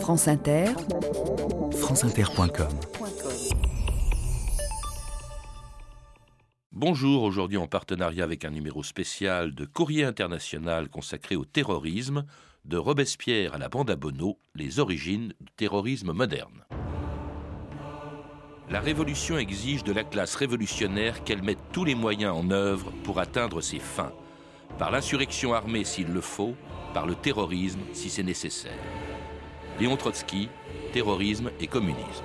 France Inter, franceinter.com. Bonjour, aujourd'hui en partenariat avec un numéro spécial de Courrier international consacré au terrorisme, de Robespierre à la bande à Bonneau, les origines du terrorisme moderne. La révolution exige de la classe révolutionnaire qu'elle mette tous les moyens en œuvre pour atteindre ses fins, par l'insurrection armée s'il le faut, par le terrorisme si c'est nécessaire. Léon Trotsky, terrorisme et communisme.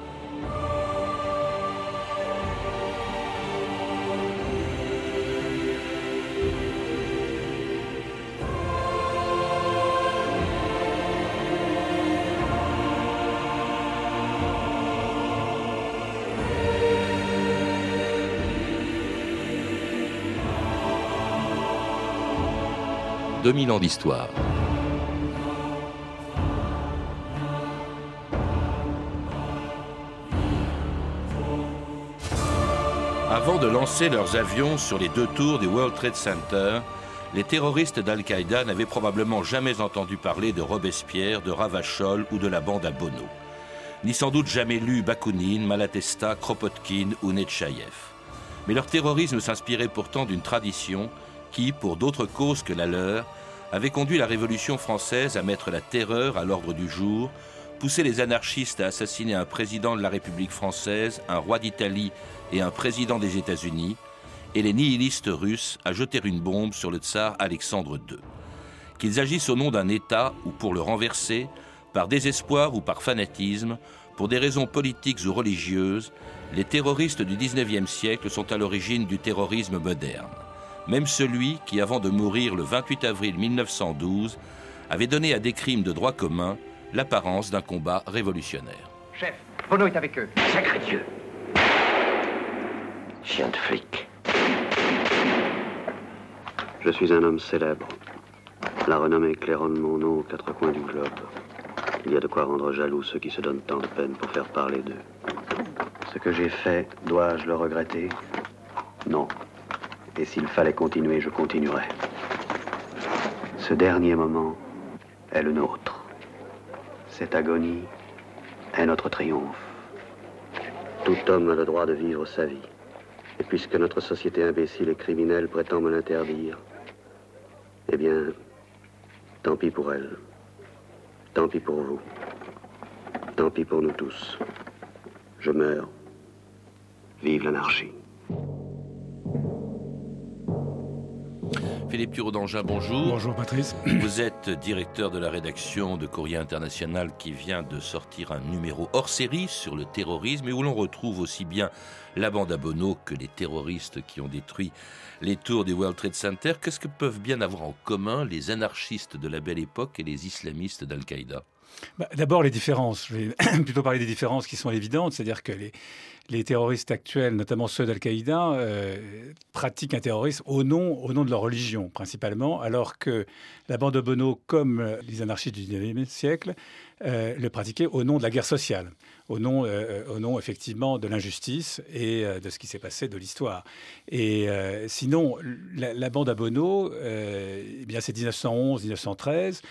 2000 ans d'histoire. Avant de lancer leurs avions sur les deux tours du World Trade Center, les terroristes d'Al-Qaïda n'avaient probablement jamais entendu parler de Robespierre, de Ravachol ou de la bande à Bono, ni sans doute jamais lu Bakounine, Malatesta, Kropotkin ou Netchaïev. Mais leur terrorisme s'inspirait pourtant d'une tradition qui, pour d'autres causes que la leur, avait conduit la Révolution française à mettre la terreur à l'ordre du jour, pousser les anarchistes à assassiner un président de la République française, un roi d'Italie et un président des États-Unis, et les nihilistes russes à jeter une bombe sur le tsar Alexandre II. Qu'ils agissent au nom d'un État ou pour le renverser, par désespoir ou par fanatisme, pour des raisons politiques ou religieuses, les terroristes du XIXe siècle sont à l'origine du terrorisme moderne même celui qui, avant de mourir le 28 avril 1912, avait donné à des crimes de droit commun l'apparence d'un combat révolutionnaire. Chef, Bono est avec eux. Sacré Dieu. Chien de flic. Je suis un homme célèbre. La renommée claironne mon nom aux quatre coins du globe. Il y a de quoi rendre jaloux ceux qui se donnent tant de peine pour faire parler d'eux. Ce que j'ai fait, dois-je le regretter? Non. Et s'il fallait continuer, je continuerais. Ce dernier moment est le nôtre. Cette agonie est notre triomphe. Tout homme a le droit de vivre sa vie. Et puisque notre société imbécile et criminelle prétend me l'interdire, eh bien, tant pis pour elle. Tant pis pour vous. Tant pis pour nous tous. Je meurs. Vive l'anarchie. Philippe Thureau d'Angin, bonjour. Bonjour Patrice. Vous êtes directeur de la rédaction de Courrier International qui vient de sortir un numéro hors série sur le terrorisme et où l'on retrouve aussi bien la bande à Bono que les terroristes qui ont détruit les tours du World Trade Center. Qu'est-ce que peuvent bien avoir en commun les anarchistes de la belle époque et les islamistes d'Al-Qaïda? Bah, D'abord les différences. Je vais plutôt parler des différences qui sont évidentes, c'est-à-dire que les, terroristes actuels, notamment ceux d'Al-Qaïda, euh, pratiquent un terrorisme au nom, au nom de leur religion, principalement, alors que la bande de Bono, comme euh, les anarchistes du XIXe siècle, euh, le pratiquaient au nom de la guerre sociale, au nom, au nom effectivement de l'injustice et de ce qui s'est passé de l'histoire. Et sinon, la, bande à Bono, eh c'est 1911-1913,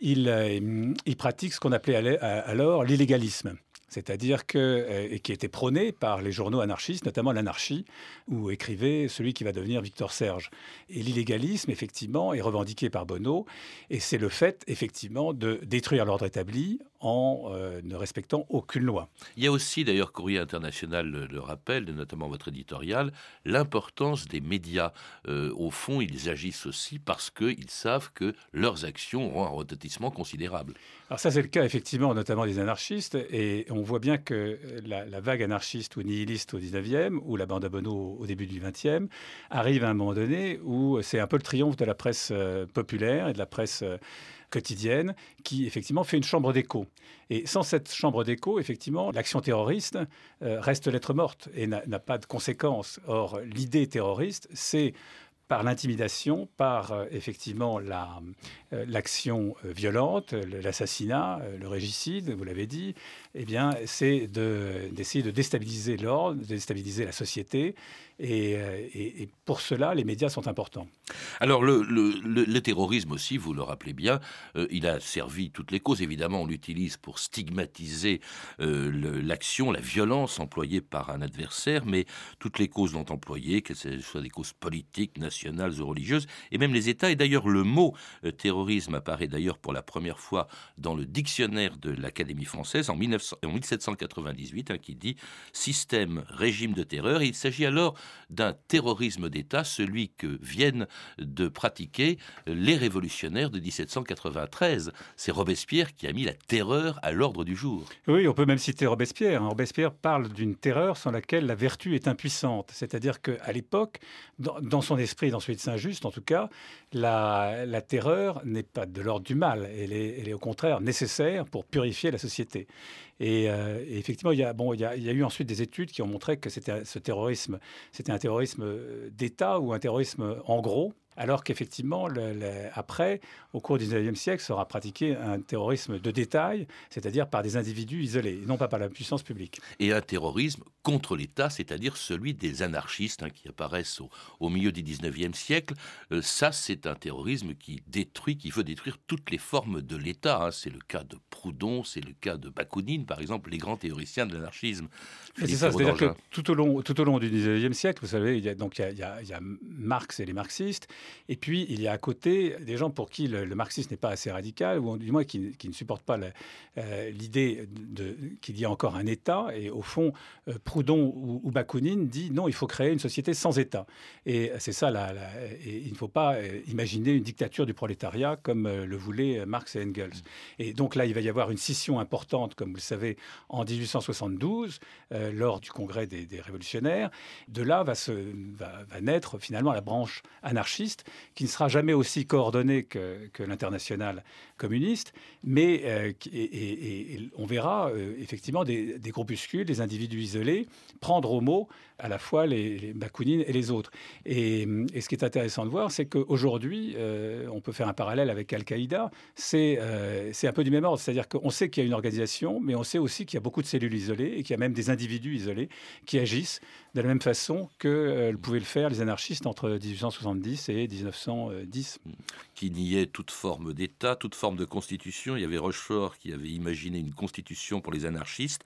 il, il pratique ce qu'on appelait alors l'illégalisme c'est-à-dire que, euh, et qui était prôné par les journaux anarchistes, notamment l'anarchie, où écrivait celui qui va devenir Victor Serge. Et l'illégalisme, effectivement, est revendiqué par Bonneau, et c'est le fait, effectivement, de détruire l'ordre établi en euh, ne respectant aucune loi. Il y a aussi, d'ailleurs, Courrier International le, rappelle, notamment votre éditorial, l'importance des médias. Euh, au fond, ils agissent aussi parce qu'ils savent que leurs actions auront un retentissement considérable. Alors ça, c'est le cas, effectivement, notamment des anarchistes, et on voit bien que la, vague anarchiste ou nihiliste au 19e, ou la bande à Bono au début du 20e, arrive à un moment donné où c'est un peu le triomphe de la presse euh, populaire et de la presse quotidienne qui effectivement fait une chambre d'écho. Et sans cette chambre d'écho, effectivement, l'action terroriste euh, reste lettre morte et n'a pas de conséquences. Or, l'idée terroriste, c'est par l'intimidation, par euh, effectivement euh, l'action violente, l'assassinat, le régicide, vous l'avez dit, eh bien, c'est d'essayer de, déstabiliser l'ordre, de déstabiliser la société Euh, et, pour cela, les médias sont importants. Alors, le, terrorisme aussi, vous le rappelez bien, euh, il a servi toutes les causes. Évidemment, on l'utilise pour stigmatiser euh, l'action, la violence employée par un adversaire, mais toutes les causes l'ont employé, que ce soit des causes politiques, nationales ou religieuses, et même les États. Et d'ailleurs, le mot terrorisme apparaît d'ailleurs pour la première fois dans le dictionnaire de l'Académie française en, 1798, hein, qui dit système, régime de terreur. il s'agit alors d'un terrorisme d'État, celui que viennent de pratiquer les révolutionnaires de 1793. C'est Robespierre qui a mis la terreur à l'ordre du jour. Oui, on peut même citer Robespierre. Hein. Robespierre parle d'une terreur sans laquelle la vertu est impuissante. C'est-à-dire qu'à l'époque, dans, son esprit, dans celui de Saint-Just en tout cas, la, terreur n'est pas de l'ordre du mal. Elle est, elle est au contraire nécessaire pour purifier la société. Et, euh, effectivement, il y, a, eu ensuite des études qui ont montré que c'était ce terrorisme, c'était un terrorisme d'État ou un terrorisme en gros, alors qu'effectivement, après, au cours du 19e siècle, sera pratiqué un terrorisme de détail, c'est-à-dire par des individus isolés, non pas par la puissance publique. Et un terrorisme contre l'État, c'est-à-dire celui des anarchistes hein, qui apparaissent au, milieu du 19e siècle. Euh, ça, c'est un terrorisme qui détruit, qui veut détruire toutes les formes de l'État. Hein. C'est le cas de Proudhon, c'est le cas de Bakounine, par exemple, les grands théoriciens de l'anarchisme. C'est ça, c'est-à-dire que tout au, long, tout au long du 19e siècle, vous savez, il y a, donc il y a, il y a Marx et les marxistes, et puis, il y a à côté des gens pour qui le, marxisme n'est pas assez radical, ou du moins qui, ne supportent pas euh, l'idée qu'il y a encore un État. Et au fond, euh, Proudhon ou, Bakounine dit non, il faut créer une société sans État. Et c'est ça, il ne faut pas euh, imaginer une dictature du prolétariat comme le voulaient Marx et Engels. Et donc là, il va y avoir une scission importante, comme vous le savez, en 1872, lors du congrès des, révolutionnaires. De là va naître finalement la branche anarchiste qui ne sera jamais aussi coordonné que, que l'international communiste, mais euh, on verra euh, effectivement des, groupuscules, des individus isolés prendre au mot à la fois les, les Bakounines et les autres. Et, ce qui est intéressant de voir, c'est qu'aujourd'hui, euh, on peut faire un parallèle avec Al-Qaïda, c'est c'est un peu du même ordre, c'est-à-dire qu'on sait qu'il y a une organisation, mais on sait aussi qu'il y a beaucoup de cellules isolées et qu'il y a même des individus isolés qui agissent de la même façon que pouvaient le faire les anarchistes entre 1870 et 1910. Qui niaient toute forme d'État, toute forme de constitution. Il y avait Rochefort qui avait imaginé une constitution pour les anarchistes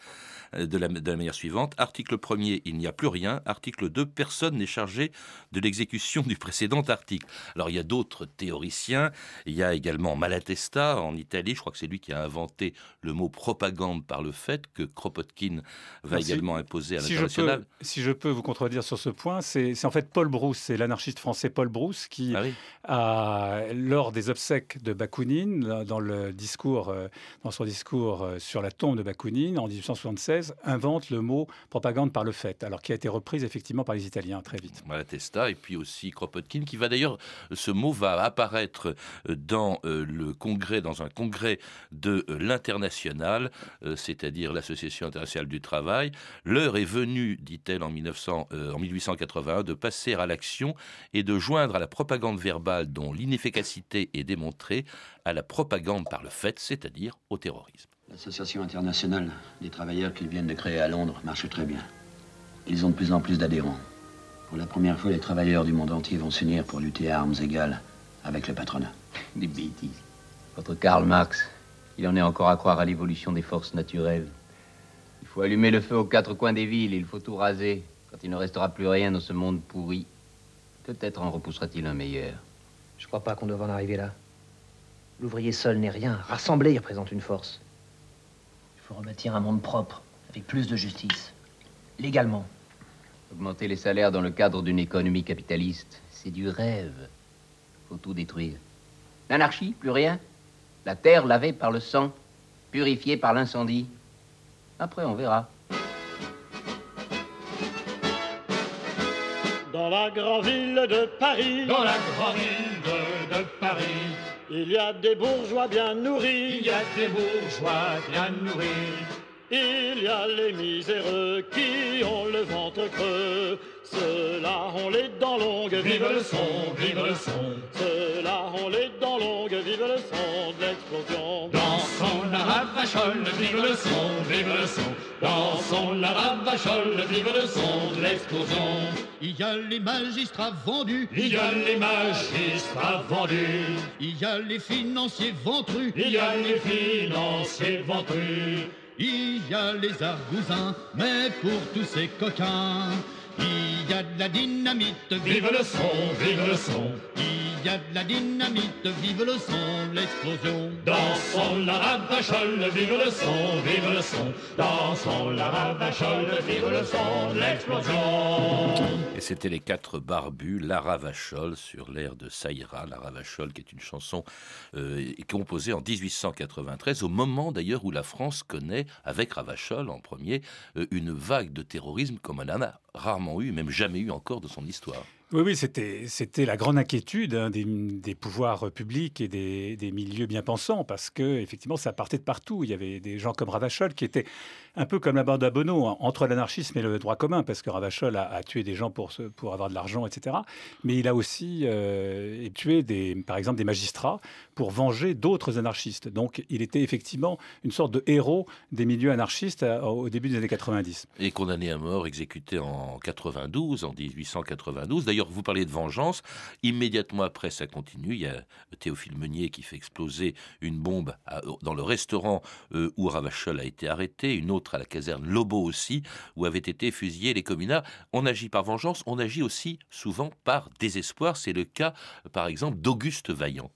euh, de la, de la manière suivante. Article 1er, il n'y a plus rien. Article 2, personne n'est chargé de l'exécution du précédent article. Alors il y a d'autres théoriciens. Il y a également Malatesta en Italie. Je crois que c'est lui qui a inventé le mot propagande par le fait que Kropotkin va également imposer à l'international. Si, je peux vous contredire sur ce point, c'est en fait Paul Brousse, c'est l'anarchiste français Paul Brousse qui ah a, lors des obsèques de Bakounine, dans, le discours, euh, dans son discours euh, sur la tombe de Bakounine en 1876, invente le mot propagande par le fait, alors qui a été reprise effectivement par les Italiens très vite. Malatesta et puis aussi Kropotkin, qui va d'ailleurs, ce mot va apparaître euh, dans le congrès, dans un congrès de l'international, c'est-à-dire l'Association internationale du travail. L'heure est venue, dit-elle en, 1900, en 1881, de passer à l'action et de joindre à la propagande verbale dont l'inefficacité est démontrée à la propagande par le fait, c'est-à-dire au terrorisme. L'association internationale des travailleurs qu'ils viennent de créer à Londres marche très bien. Ils ont de plus en plus d'adhérents. Pour la première fois, les travailleurs du monde entier vont s'unir pour lutter à armes égales avec le patronat. Des bêtises. Votre Karl Marx, il en est encore à croire à l'évolution des forces naturelles. Il faut allumer le feu aux quatre coins des villes, il faut tout raser. Quand il ne restera plus rien dans ce monde pourri, peut-être en repoussera-t-il un meilleur. Je crois pas qu'on doive en arriver là. L'ouvrier seul n'est rien. Rassembler, il représente une force. Il faut rebâtir un monde propre, avec plus de justice. Légalement. Augmenter les salaires dans le cadre d'une économie capitaliste, c'est du rêve. Faut tout détruire. L'anarchie, plus rien. La terre lavée par le sang, purifiée par l'incendie. Après, on verra. Dans la grande ville de Paris. Dans la grande ville de Paris. Il y a des bourgeois bien nourris. Il y a des bourgeois bien nourris. Il y a les miséreux qui ont le ventre creux. Ceux-là ont les dents longues, vive le son, vive le son. Ceux-là ont les dents longues, vive le son de l'explosion. Danse Dansons la ravachole, vive le son, vive le son. Dansons la ravachole, vive le son de l'explosion. Il y a les magistrats vendus, Il y a les magistrats vendus, il y a les financiers ventrus, il y a les financiers ventrus. Il y a les argousins, mais pour tous ces coquins, il y a de la dynamite, Vive le son, vive le son. il y a de la dynamite, vive le son, l'explosion. Dansons la ravachole, vive le son, vive le son. Dansons la ravachole, vive le son de l'explosion. Et c'était les quatre barbus, La Ravachole, sur l'air de Saïra. La Ravachole, qui est une chanson euh, composée en 1893, au moment d'ailleurs où la France connaît, avec Ravachole en premier, euh, une vague de terrorisme comme elle en a rarement eu, même jamais eu encore de son histoire. Oui, oui, c'était, la grande inquiétude hein, des, des pouvoirs publics et des, des milieux bien pensants, parce que effectivement, ça partait de partout. Il y avait des gens comme Ravachol qui étaient un peu comme la bande à Bono, hein, entre l'anarchisme et le droit commun, parce que Ravachol a, a tué des gens pour, se- pour avoir de l'argent, etc. Mais il a aussi euh, tué, des, par exemple, des magistrats pour venger d'autres anarchistes. Donc, il était effectivement une sorte de héros des milieux anarchistes euh, au début des années 90. Et condamné à mort, exécuté en 92, en 1892. D'ailleurs, vous parlez de vengeance. Immédiatement après, ça continue. Il y a Théophile Meunier qui fait exploser une bombe à- dans le restaurant euh, où Ravachol a été arrêté, une autre à la caserne Lobo aussi, où avaient été fusillés les communards. On agit par vengeance, on agit aussi souvent par désespoir. C'est le cas, par exemple, d'Auguste Vaillant.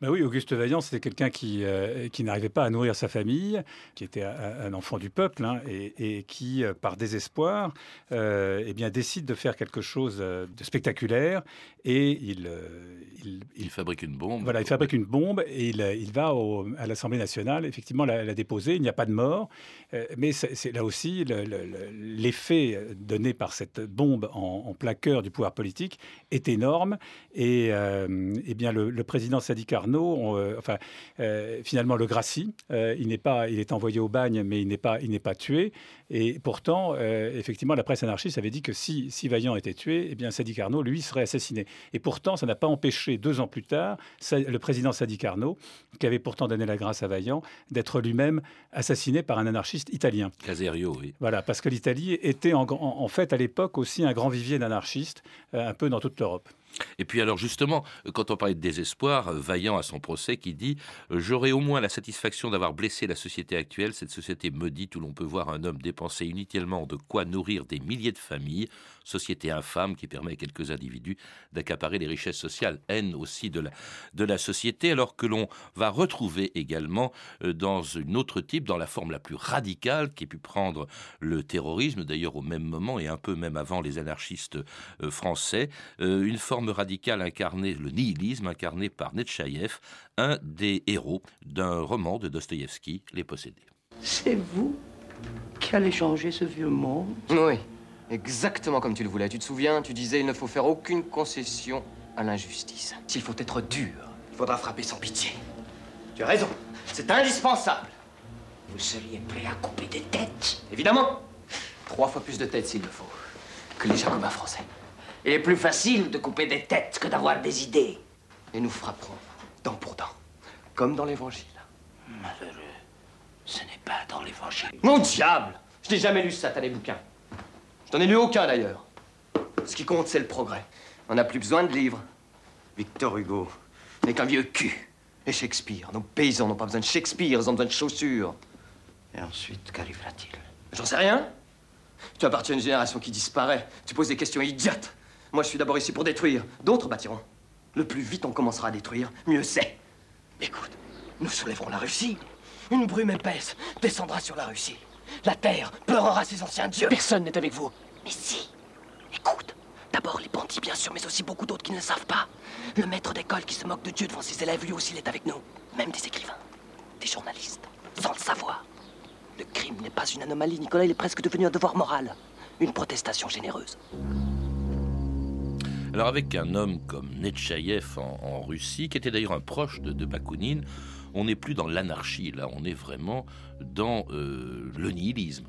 Ben oui, Auguste Vaillant, c'était quelqu'un qui, euh, qui n'arrivait pas à nourrir sa famille, qui était un, un enfant du peuple, hein, et, et qui, euh, par désespoir, euh, eh bien, décide de faire quelque chose euh, de spectaculaire, et il, il, Il fabrique une bombe. voilà, il fabrique une bombe et il, il va au- à l'Assemblée nationale, effectivement, la, la déposer. Il n'y a pas de mort, euh, mais c'est là aussi le- le- le- l'effet donné par cette bombe en, en plein cœur du pouvoir politique est énorme. Et eh bien, le, le président Sadi Carnot, euh, enfin, euh, finalement, le gracie. Euh, il n'est pas, il est envoyé au bagne, mais il n'est pas, il n'est pas tué. Et pourtant, effectivement, la presse anarchiste avait dit que si, si Vaillant était tué, eh bien, Sadi Carnot, lui, serait assassiné. Et pourtant, ça n'a pas empêché, deux ans plus tard, le président Sadi Carnot, qui avait pourtant donné la grâce à Vaillant, d'être lui-même assassiné par un anarchiste italien. Caserio, oui. Voilà, parce que l'Italie était en, en- en fait à l'époque aussi un grand vivier d'anarchistes, euh, un peu dans toute l'Europe. Et puis alors justement, quand on parlait de désespoir, euh, Vaillant à son procès qui dit euh, J'aurai au moins la satisfaction d'avoir blessé la société actuelle, cette société maudite où l'on peut voir un homme dépenser inutilement de quoi nourrir des milliers de familles, société infâme qui permet à quelques individus d'accaparer les richesses sociales, haine aussi de la, de la société, alors que l'on va retrouver également euh, dans une autre type, dans la forme la plus radicale qui ait pu prendre le terrorisme, d'ailleurs au même moment et un peu même avant les anarchistes français, une forme radicale incarnée, le nihilisme incarné par Netchaïev, un des héros d'un roman de Dostoïevski, Les Possédés. C'est vous qui allez changer ce vieux monde? Oui, exactement comme tu le voulais. Tu te souviens, tu disais il ne faut faire aucune concession à l'injustice. S'il faut être dur, il faudra frapper sans pitié. Tu as raison, c'est indispensable. Vous seriez prêt à couper des têtes? Évidemment, trois fois plus de têtes s'il le faut que les jacobins français. Il est plus facile de couper des têtes que d'avoir des idées. Et nous frapperons dent pour dent, comme dans l'évangile. Malheureux, ce n'est pas dans l'évangile. Mon diable Je n'ai jamais lu ça, t'as les bouquins. Je n'en ai lu aucun d'ailleurs. Ce qui compte, c'est le progrès. On n'a plus besoin de livres. Victor Hugo n'est qu'un vieux cul. Et Shakespeare, nos paysans n'ont pas besoin de Shakespeare, ils ont besoin de chaussures. Et ensuite, qu'arrivera-t-il? J'en sais rien. Tu appartiens à une génération qui disparaît. Tu poses des questions idiotes. Moi, je suis d'abord ici pour détruire. D'autres bâtiront. Le plus vite on commencera à détruire, mieux c'est. Écoute, nous soulèverons la Russie. Une brume épaisse descendra sur la Russie. La terre pleurera ses anciens dieux. Personne n'est avec vous. Mais si Écoute, d'abord les bandits, bien sûr, mais aussi beaucoup d'autres qui ne le savent pas. Le maître d'école qui se moque de Dieu devant ses élèves, lui aussi, il est avec nous. Même des écrivains, des journalistes, sans le savoir. Le crime n'est pas une anomalie, Nicolas, il est presque devenu un devoir moral. Une protestation généreuse. Alors avec un homme comme Netchaïev en, Russie, qui était d'ailleurs un proche de, Bakounine, on n'est plus dans l'anarchie, là, on est vraiment dans euh, le nihilisme.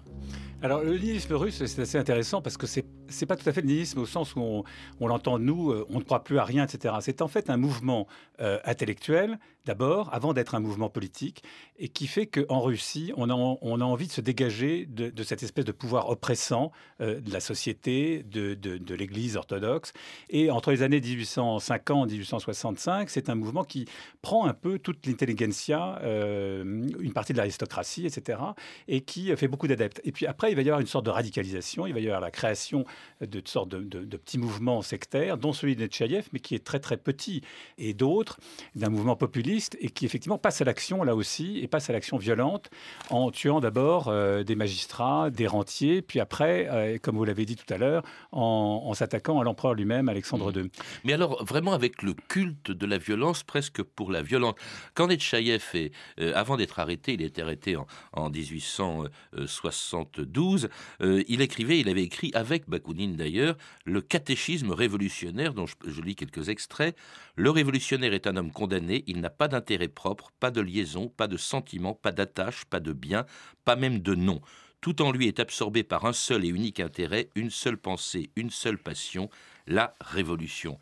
Alors le nihilisme russe, c'est assez intéressant parce que c'est c'est pas tout à fait le nihilisme au sens où on, on l'entend nous, euh, on ne croit plus à rien, etc. C'est en fait un mouvement euh, intellectuel d'abord, avant d'être un mouvement politique, et qui fait qu'en Russie, on a, envie de se dégager de, cette espèce de pouvoir oppressant euh, de la société, de, l'Église orthodoxe. Et entre les années 1850 et 1865, c'est un mouvement qui prend un peu toute l'intelligentsia, euh, une partie de l'aristocratie, etc., et qui fait beaucoup d'adeptes. Et puis après, il va y avoir une sorte de radicalisation, il va y avoir la création de sortes de, petits mouvements sectaires, dont celui de Netchaïev, mais qui est très très petit, et d'autres d'un mouvement populiste, et qui effectivement passe à l'action là aussi, et passe à l'action violente, en tuant d'abord euh, des magistrats, des rentiers, puis après, euh, comme vous l'avez dit tout à l'heure, en, en s'attaquant à l'empereur lui-même, Alexandre II. Mais alors, vraiment avec le culte de la violence, presque pour la violence. Quand Netchaïev, est, euh, avant d'être arrêté, il était arrêté en, en 1872, euh, il écrivait, il avait écrit avec Bakounine d'ailleurs, le catéchisme révolutionnaire, dont je, je, lis quelques extraits. Le révolutionnaire est un homme condamné, il n'a pas d'intérêt propre, pas de liaison, pas de sentiment, pas d'attache, pas de bien, pas même de nom. Tout en lui est absorbé par un seul et unique intérêt, une seule pensée, une seule passion, la révolution.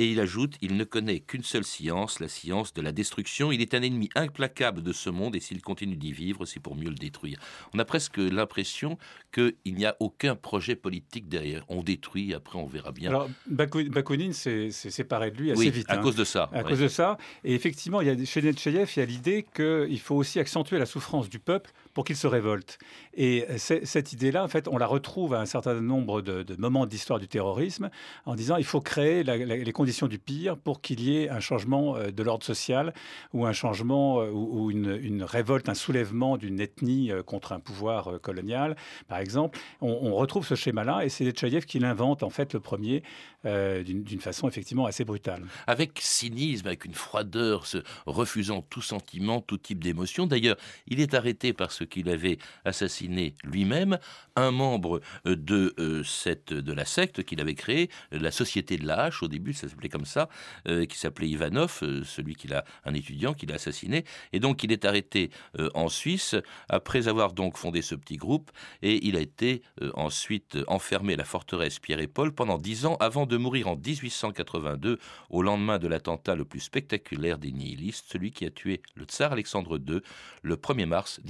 Et il ajoute, il ne connaît qu'une seule science, la science de la destruction. Il est un ennemi implacable de ce monde et s'il continue d'y vivre, c'est pour mieux le détruire. On a presque l'impression qu'il n'y a aucun projet politique derrière. On détruit, après on verra bien. Alors, Bakounine s'est séparé de lui assez oui, vite. à hein, cause de ça. À ouais. cause de ça. Et effectivement, il y a, chez Netchayev, il y a l'idée qu'il faut aussi accentuer la souffrance du peuple pour qu'il se révolte. Et cette idée-là, en fait, on la retrouve à un certain nombre de, de moments de l'histoire du terrorisme en disant il faut créer les conditions du pire pour qu'il y ait un changement euh, de l'ordre social ou un changement euh, ou, une, révolte, un soulèvement d'une ethnie euh, contre un pouvoir colonial, par exemple. On, retrouve ce schéma-là et c'est Netchayev qui l'invente en fait le premier euh, d'une façon effectivement assez brutale. Avec cynisme, avec une froideur, se refusant tout sentiment, tout type d'émotion. D'ailleurs, il est arrêté parce qu'il avait assassiné lui-même un membre de euh, cette de la secte qu'il avait créée, la Société de la hache. Au début, ça s'appelait comme ça, euh, qui s'appelait Ivanov, euh, celui qui a un étudiant qu'il a assassiné. Et donc, il est arrêté euh, en Suisse après avoir donc fondé ce petit groupe, et il a été euh, ensuite enfermé à la forteresse Pierre et Paul pendant dix ans avant de mourir en 1882 au lendemain de l'attentat le plus spectaculaire des nihilistes, celui qui a tué le tsar Alexandre II le 1er mars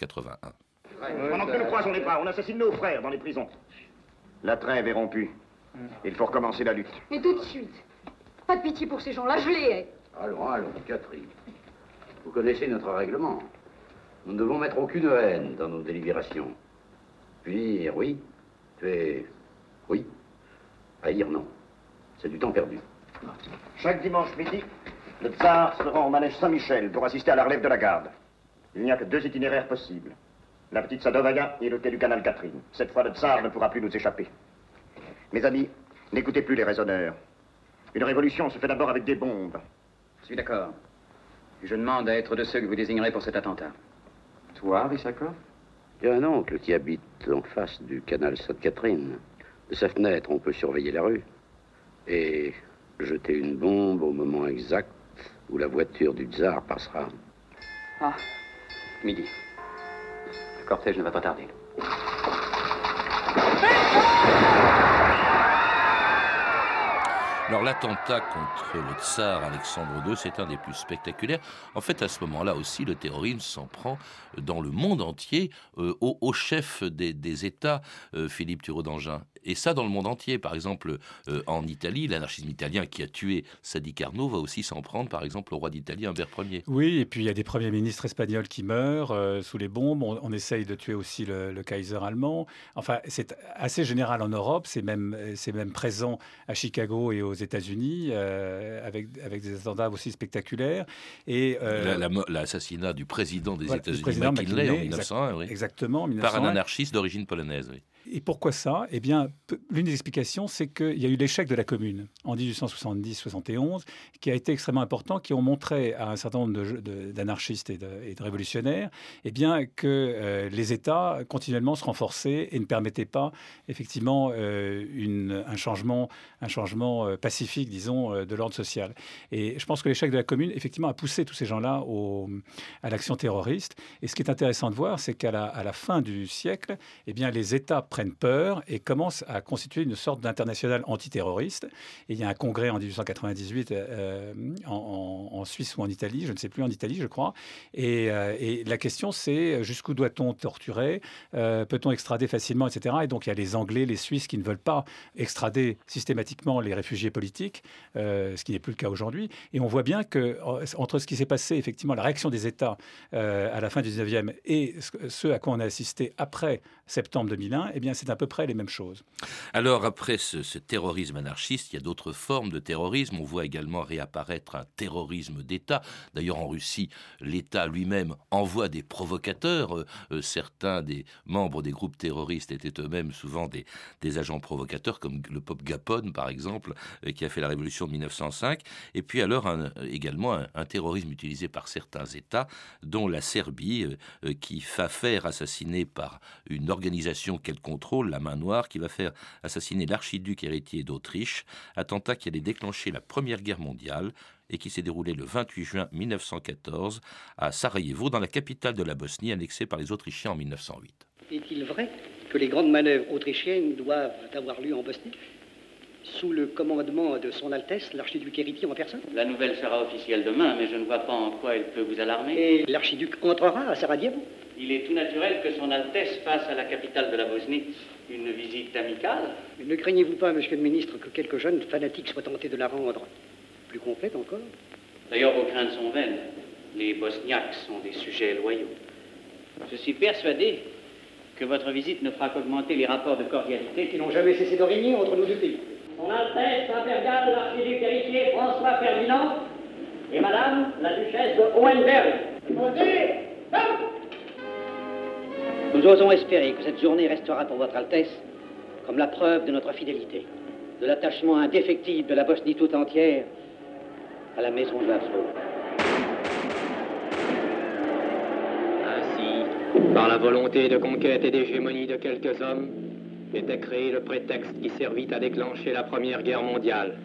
1881. Pendant que nous croisons les bras, on assassine nos frères dans les prisons. La trêve est rompue. Il faut recommencer la lutte. Mais tout de suite. Pas de pitié pour ces gens-là, je les hais. Allons, allons, Catherine. Vous connaissez notre règlement. Nous ne devons mettre aucune haine dans nos délibérations. Punir, oui. Tuer, oui. Haïr, non. C'est du temps perdu. Chaque dimanche midi, le tsar se rend au manège Saint-Michel pour assister à la relève de la garde. Il n'y a que deux itinéraires possibles. La petite Sadovaya et le quai du canal Catherine. Cette fois, le tsar ne pourra plus nous échapper. Mes amis, n'écoutez plus les raisonneurs. Une révolution se fait d'abord avec des bombes. Je suis d'accord. Je demande à être de ceux que vous désignerez pour cet attentat. Toi, Rissakov J'ai un oncle qui habite en face du canal Sainte-Catherine. De sa fenêtre, on peut surveiller la rue. Et jeter une bombe au moment exact où la voiture du tsar passera. Ah, midi. Le cortège ne va pas tarder. Alors l'attentat contre le tsar Alexandre II, c'est un des plus spectaculaires. En fait, à ce moment-là aussi, le terrorisme s'en prend dans le monde entier euh, au, chef des, des États, euh, Philippe Thureau d'Angin. Et ça dans le monde entier. Par exemple, euh, en Italie, l'anarchisme italien qui a tué Sadi Carnot va aussi s'en prendre, par exemple, au roi d'Italie, Humbert Ier. Oui, et puis il y a des premiers ministres espagnols qui meurent euh, sous les bombes. On, on, essaye de tuer aussi le, le Kaiser allemand. Enfin, c'est assez général en Europe. C'est même, c'est même présent à Chicago et aux États-Unis, euh, avec, avec des attentats aussi spectaculaires. Et l'assassinat du président des voilà, États-Unis, McKinley, en 1901, oui. Exactement. 1901. Par un anarchiste d'origine polonaise, oui. Et pourquoi ça? Eh bien, l'une des explications, c'est qu'il y a eu l'échec de la commune en 1870-71, qui a été extrêmement important, qui ont montré à un certain nombre d'anarchistes et, de, révolutionnaires eh bien, que euh, les États continuellement se renforçaient et ne permettaient pas effectivement euh, un changement, un changement euh, pacifique, disons, de l'ordre social. Et je pense que l'échec de la commune, effectivement, a poussé tous ces gens-là à l'action terroriste. Et ce qui est intéressant de voir, c'est qu'à la, la fin du siècle, eh bien, les États prennent peur et commencent à constituer une sorte d'international antiterroriste. Et il y a un congrès en 1898 euh, en, Suisse ou en Italie, je ne sais plus, en Italie, je crois. Et, euh, la question, c'est jusqu'où doit-on torturer? Euh, Peut-on extrader facilement, etc. Et donc, il y a les Anglais, les Suisses qui ne veulent pas extrader systématiquement les réfugiés politiques, ce qui n'est plus le cas aujourd'hui. Et on voit bien que entre ce qui s'est passé, effectivement, la réaction des États à la fin du 19e et ce à quoi on a assisté après septembre 2001, eh bien, c'est à peu près les mêmes choses. Alors, après ce, terrorisme anarchiste, il y a d'autres formes de terrorisme. On voit également réapparaître un terrorisme d'État. D'ailleurs, en Russie, l'État lui-même envoie des provocateurs. Euh, euh, certains des membres des groupes terroristes étaient eux-mêmes souvent des, agents provocateurs, comme le pop Gapon, par exemple, euh, qui a fait la révolution de 1905. Et puis alors, également, un, terrorisme utilisé par certains États, dont la Serbie, qui va faire assassiner par une organisation organisation qu'elle contrôle, la Main Noire, qui va faire assassiner l'archiduc héritier d'Autriche, attentat qui allait déclencher la Première Guerre mondiale et qui s'est déroulé le 28 juin 1914 à Sarajevo, dans la capitale de la Bosnie, annexée par les Autrichiens en 1908. Est-il vrai que les grandes manœuvres autrichiennes doivent avoir lieu en Bosnie? Sous le commandement de son Altesse, l'archiduc héritier en personne? La nouvelle sera officielle demain, mais je ne vois pas en quoi elle peut vous alarmer. Et l'archiduc entrera à Sarajevo? Il est tout naturel que son Altesse fasse à la capitale de la Bosnie une visite amicale. Ne craignez-vous pas, monsieur le ministre, que quelques jeunes fanatiques soient tentés de la rendre plus complète encore? D'ailleurs, vos craintes sont vaines. Les Bosniaques sont des sujets loyaux. Je suis persuadé que votre visite ne fera qu'augmenter les rapports de cordialité qui n'ont jamais cessé de régner entre nos deux pays. Son Altesse impériale l'archiduc héritier François Ferdinand et Madame la duchesse de Hohenberg. Nous osons espérer que cette journée restera pour votre Altesse comme la preuve de notre fidélité, de l'attachement indéfectible de la Bosnie tout entière à la maison de Habsbourg. Ainsi, par la volonté de conquête et d'hégémonie de quelques hommes, était créé le prétexte qui servit à déclencher la Première Guerre mondiale.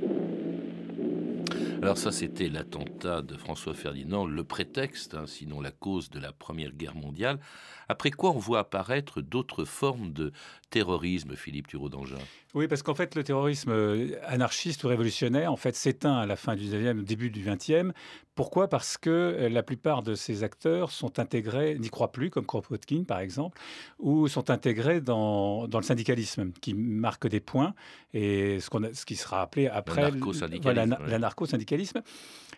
Alors ça, c'était l'attentat de François Ferdinand, le prétexte, hein, sinon la cause de la Première Guerre mondiale. Après quoi, on voit apparaître d'autres formes de terrorisme, Philippe Thureau d'Angin. Oui, parce qu'en fait, le terrorisme euh, anarchiste ou révolutionnaire, en fait, s'éteint à la fin du 19e, au début du 20e. Pourquoi? Parce que euh, la plupart de ces acteurs sont intégrés, n'y croient plus, comme Kropotkin, par exemple, ou sont intégrés dans, dans le syndicalisme, qui marque des points, et ce, a, ce qui sera appelé après l'anarcho-syndicalisme.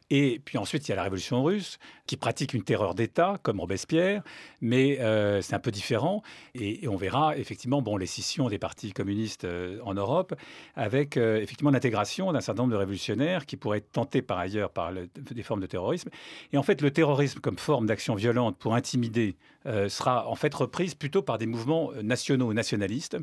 Et puis ensuite, il y a la révolution russe, qui pratique une terreur d'État, comme Robespierre, mais euh, c'est un peu différent. Et, on verra effectivement bon, les scissions des partis communistes euh, en Europe, avec euh, effectivement l'intégration d'un certain nombre de révolutionnaires qui pourraient être tentés par ailleurs par des formes de terrorisme. Et en fait, le terrorisme comme forme d'action violente pour intimider sera en fait reprise plutôt par des mouvements nationaux, nationalistes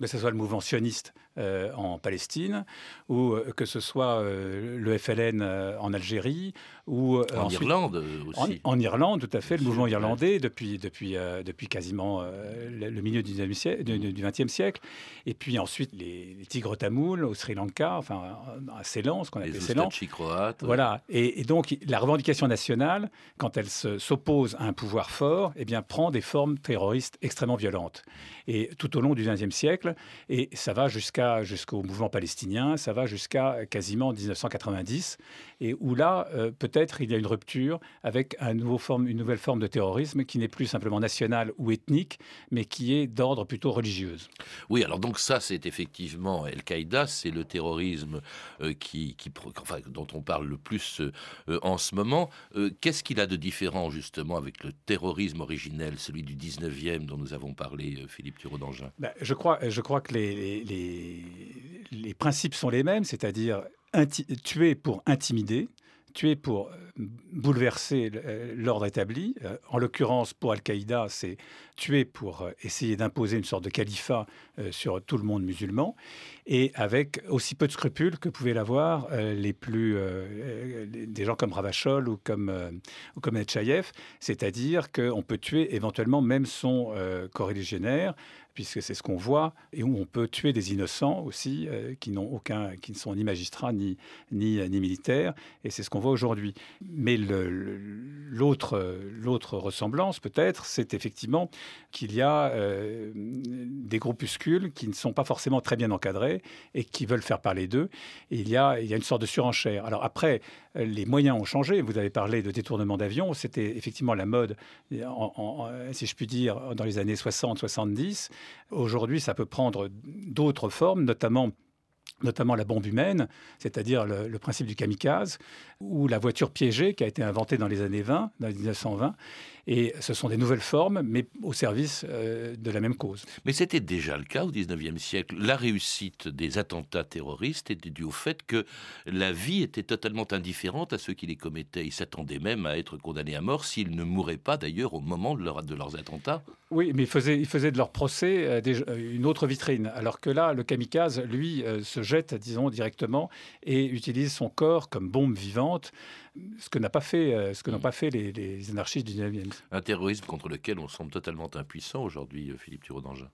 que ce soit le mouvement sioniste euh, en Palestine, ou euh, que ce soit euh, le FLN en Algérie, ou en Irlande aussi. En, Irlande, tout à fait, le mouvement irlandais depuis, depuis, depuis quasiment le, milieu du XXe siècle. Et puis ensuite les, tigres tamouls au Sri Lanka, enfin à Ceylan, ce qu'on appelle Ceylan. croates. Voilà. Et, donc la revendication nationale, quand elle s'oppose à un pouvoir fort, eh bien prend des formes terroristes extrêmement violentes. Et tout au long du XXe siècle, et ça va jusqu'à jusqu'au mouvement palestinien, ça va jusqu'à quasiment 1990, et où là, euh, peut-être, il y a une rupture avec un nouveau forme, une nouvelle forme de terrorisme qui n'est plus simplement national ou ethnique, mais qui est d'ordre plutôt religieuse. Oui, alors donc ça, c'est effectivement Al-Qaïda, c'est le terrorisme euh, qui, qui enfin, dont on parle le plus euh, en ce moment. Qu'est-ce qu'il a de différent justement avec le terrorisme originel, celui du 19e dont nous avons parlé, Philippe Thureau d'Angin ben, je, crois, je crois que les, les les, principes sont les mêmes, c'est-à-dire tuer pour intimider, tuer pour bouleverser l'ordre établi. En l'occurrence, pour Al-Qaïda, c'est tuer pour essayer d'imposer une sorte de califat sur tout le monde musulman, et avec aussi peu de scrupules que pouvaient l'avoir les plus des gens comme Ravachol ou comme ou comme c'est-à-dire qu'on peut tuer éventuellement même son corps religionnaire puisque c'est ce qu'on voit, et où on peut tuer des innocents aussi, euh, qui n'ont aucun, qui ne sont ni magistrats ni, ni, ni militaires, et c'est ce qu'on voit aujourd'hui. Mais l'autre, l'autre ressemblance, peut-être, c'est effectivement qu'il y a euh, des groupuscules qui ne sont pas forcément très bien encadrés et qui veulent faire parler d'eux, et il y a, il y a une sorte de surenchère. Alors après, les moyens ont changé. Vous avez parlé de détournement d'avions. C'était effectivement la mode, si je puis dire, dans les années 60-70. Aujourd'hui, ça peut prendre d'autres formes, notamment notamment la bombe humaine, c'est-à-dire le, principe du kamikaze, ou la voiture piégée qui a été inventée dans les années 20, dans les 1920. Et ce sont des nouvelles formes, mais au service euh, de la même cause. Mais c'était déjà le cas au 19e siècle. La réussite des attentats terroristes était due au fait que la vie était totalement indifférente à ceux qui les commettaient. Ils s'attendaient même à être condamnés à mort s'ils ne mouraient pas d'ailleurs au moment de, leur, de, leurs attentats. Oui, mais ils faisaient, ils faisaient de leur procès euh, euh, une autre vitrine. Alors que là, le kamikaze, lui, se jette, disons, directement et utilise son corps comme bombe vivante ce que n'a pas fait, euh, ce que n'ont pas fait les, les, anarchistes du 19e. Un terrorisme contre lequel on semble totalement impuissant aujourd'hui, euh, Philippe d'Angin.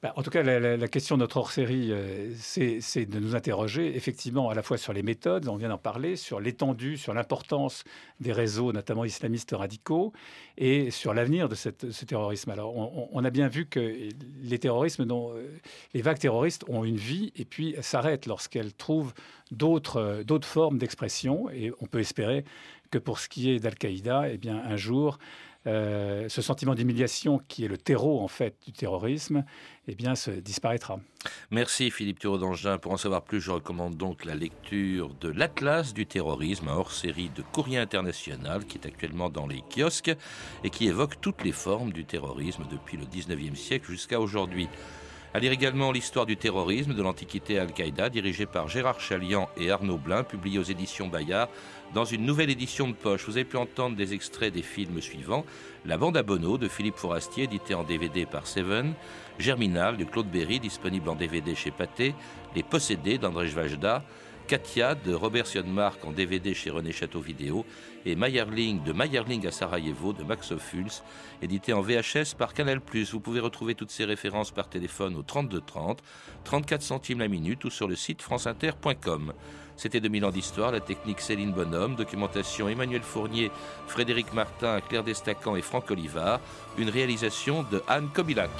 Bah, en tout cas, la, question de notre hors-série, euh, c'est de nous interroger effectivement à la fois sur les méthodes, on vient d'en parler, sur l'étendue, sur l'importance des réseaux, notamment islamistes radicaux, et sur l'avenir de ce terrorisme. Alors, on, a bien vu que les terrorismes, dont, les vagues terroristes ont une vie et puis s'arrêtent lorsqu'elles trouvent d'autres formes d'expression, et on peut espérer que pour ce qui est d'Al-Qaïda, eh bien, un jour, euh, ce sentiment d'humiliation qui est le terreau en fait du terrorisme, eh bien, se disparaîtra. Merci Philippe Thureau d'Angin. Pour en savoir plus, je recommande donc la lecture de l'Atlas du terrorisme, hors-série de Courrier International qui est actuellement dans les kiosques et qui évoque toutes les formes du terrorisme depuis le 19e siècle jusqu'à aujourd'hui. À lire également l'histoire du terrorisme de l'Antiquité Al-Qaïda, dirigée par Gérard Chalian et Arnaud Blin, publié aux éditions Bayard, dans une nouvelle édition de poche. Vous avez pu entendre des extraits des films suivants. La bande à Bono de Philippe Forastier, édité en DVD par Seven, Germinal de Claude Berry, disponible en DVD chez Pathé, Les Possédés d'André Vajda, Katia de Robert Sionmark en DVD chez René Château Vidéo et Mayerling de Mayerling à Sarajevo de Max Ophuls, édité en VHS par Canal+. Vous pouvez retrouver toutes ces références par téléphone au 32 30, 34 centimes la minute ou sur le site franceinter.com. C'était 2000 ans d'histoire, la technique Céline Bonhomme, documentation Emmanuel Fournier, Frédéric Martin, Claire Destacan et Franck Olivard, une réalisation de Anne Kobilac.